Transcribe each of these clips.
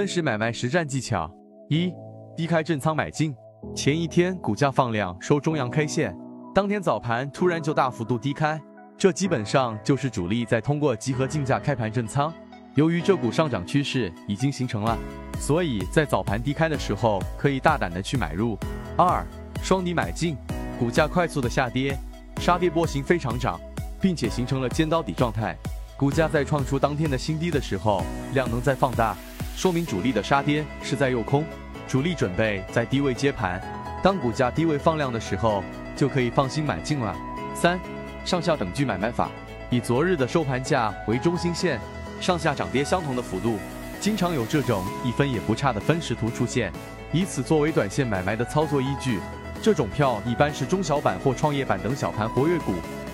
分时买卖实战技巧：一、低开震仓买进。前一天股价放量收中阳 K 线，当天早盘突然就大幅度低开，这基本上就是主力在通过集合竞价开盘震仓。由于这股上涨趋势已经形成了，所以在早盘低开的时候可以大胆的去买入。二、双底买进，股价快速的下跌，杀跌波形非常涨，并且形成了尖刀底状态。股价在创出当天的新低的时候，量能在放大，说明主力的杀跌是在诱空。主力准备在低位接盘，当股价低位放量的时候，就可以放心买进了。三、上下等距买卖法，以昨日的收盘价为中心线，上下涨跌相同的幅度，经常有这种一分也不差的分时图出现，以此作为短线买卖的操作依据。这种票一般是中小板或创业板等小盘活跃股，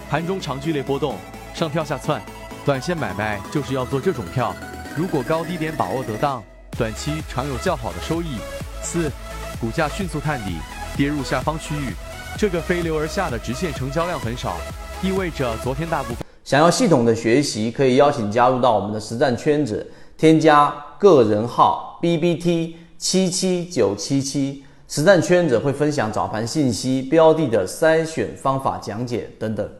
盘中常剧烈波动，上跳下窜，短线买卖就是要做这种票。如果高低点把握得当，短期常有较好的收益。四，股价迅速探底，跌入下方区域，这个飞流而下的直线成交量很少，意味着昨天大部分。想要系统的学习，可以邀请加入到我们的实战圈子，添加个人号 B B T 七七九七七，实战圈子会分享早盘信息、标的的筛选方法讲解等等。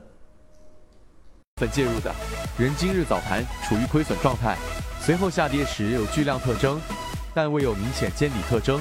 本介入的人今日早盘处于亏损状态，随后下跌时有巨量特征。但未有明显见底特征，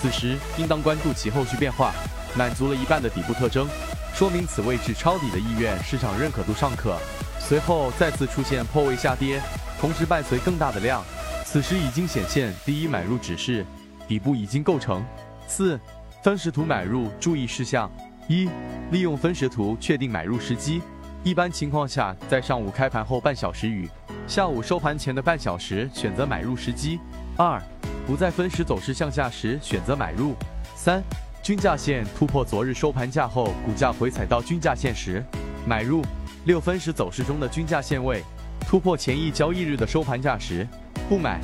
此时应当关注其后续变化。满足了一半的底部特征，说明此位置抄底的意愿市场认可度尚可。随后再次出现破位下跌，同时伴随更大的量，此时已经显现第一买入指示，底部已经构成。四分时图买入注意事项：一、利用分时图确定买入时机，一般情况下在上午开盘后半小时与下午收盘前的半小时选择买入时机。二不在分时走势向下时选择买入。三，均价线突破昨日收盘价后，股价回踩到均价线时买入。六分时走势中的均价线位突破前一交易日的收盘价时不买。